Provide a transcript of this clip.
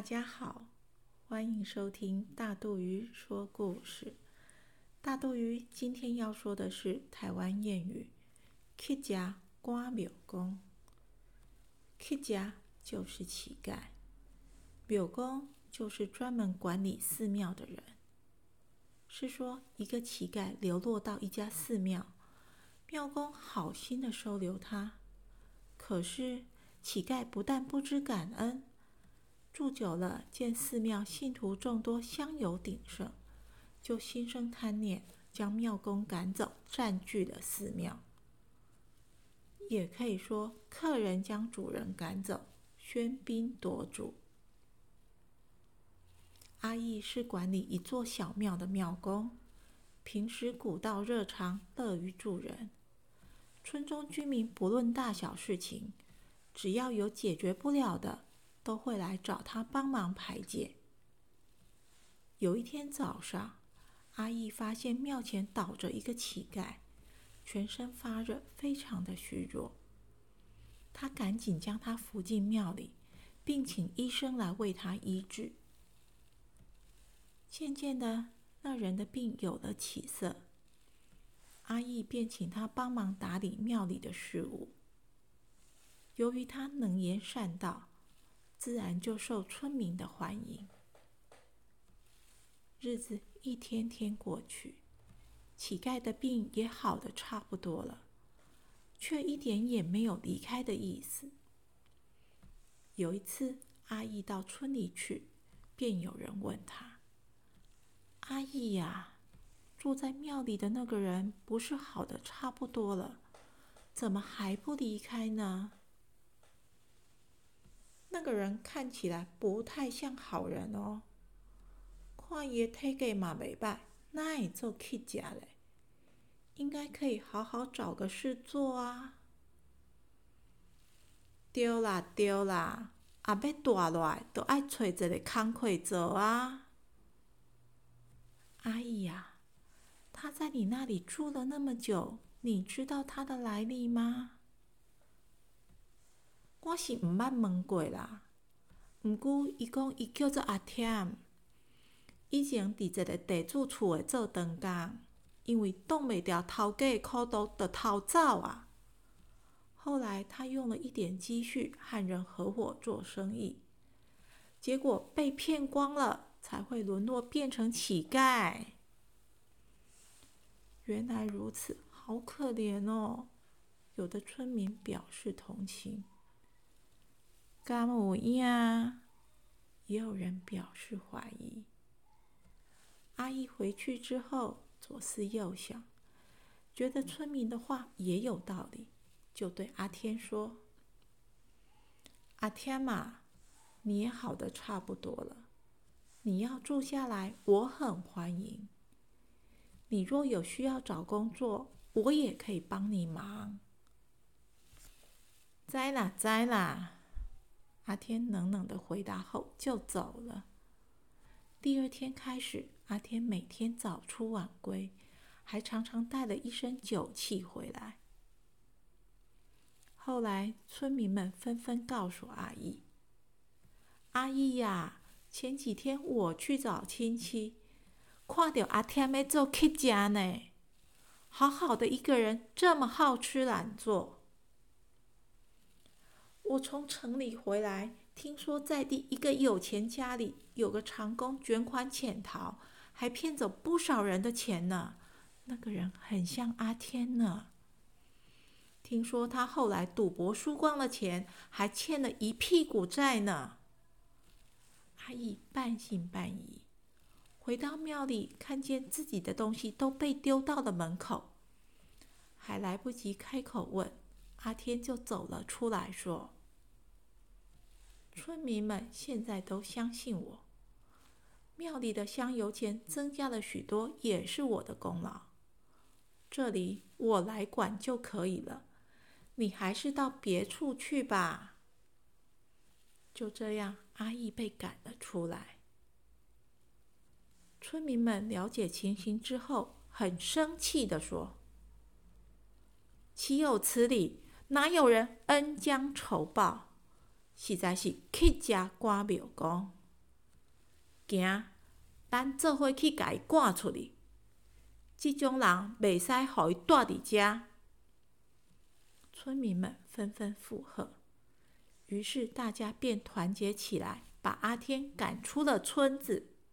大家好，欢迎收听大肚鱼说故事。大肚鱼今天要说的是台湾谚语“乞家瓜庙公”。乞家就是乞丐，庙公就是专门管理寺庙的人。是说，一个乞丐流落到一家寺庙，庙公好心的收留他，可是乞丐不但不知感恩。住久了，见寺庙信徒众多，香油鼎盛，就心生贪念，将庙公赶走，占据了寺庙。也可以说，客人将主人赶走，喧宾夺主。阿义是管理一座小庙的庙公，平时古道热肠，乐于助人。村中居民不论大小事情，只要有解决不了的。都会来找他帮忙排解。有一天早上，阿义发现庙前倒着一个乞丐，全身发热，非常的虚弱。他赶紧将他扶进庙里，并请医生来为他医治。渐渐的，那人的病有了起色，阿义便请他帮忙打理庙里的事务。由于他能言善道。自然就受村民的欢迎。日子一天天过去，乞丐的病也好的差不多了，却一点也没有离开的意思。有一次，阿义到村里去，便有人问他：“阿义呀，住在庙里的那个人不是好的差不多了，怎么还不离开呢？”那个人看起来不太像好人哦。看爷体格嘛未歹，哪会做乞家嘞？应该可以好好找个事做啊。对啦对啦，啊要大落来，都爱找一个工课做啊。阿姨呀，他在你那里住了那么久，你知道他的来历吗？我是毋捌问过啦，毋过伊讲伊叫做阿添，以前伫一个地主厝诶做长工，因为挡袂牢头家诶苦毒，就逃走啊。后来他用了一点积蓄，和人合伙做生意，结果被骗光了，才会沦落变成乞丐。原来如此，好可怜哦！有的村民表示同情。干有影？也有人表示怀疑。阿姨回去之后左思右想，觉得村民的话也有道理，就对阿天说：“阿天嘛，你也好的差不多了，你要住下来，我很欢迎。你若有需要找工作，我也可以帮你忙。”在啦，在啦。阿天冷冷的回答后就走了。第二天开始，阿天每天早出晚归，还常常带了一身酒气回来。后来，村民们纷纷告诉阿义：“阿义呀，前几天我去找亲戚，看到阿天在做乞家呢。好好的一个人，这么好吃懒做。”我从城里回来，听说在地一个有钱家里有个长工卷款潜逃，还骗走不少人的钱呢。那个人很像阿天呢。听说他后来赌博输光了钱，还欠了一屁股债呢。阿义半信半疑，回到庙里，看见自己的东西都被丢到了门口，还来不及开口问，阿天就走了出来，说。村民们现在都相信我，庙里的香油钱增加了许多，也是我的功劳。这里我来管就可以了，你还是到别处去吧。就这样，阿义被赶了出来。村民们了解情形之后，很生气的说：“岂有此理！哪有人恩将仇报？”实在是乞家瓜庙公。行，咱做伙去甲伊赶出去。即种人袂使互伊住伫遮。村民们纷纷附和，于是大家便团结起来，把阿天赶出了村子。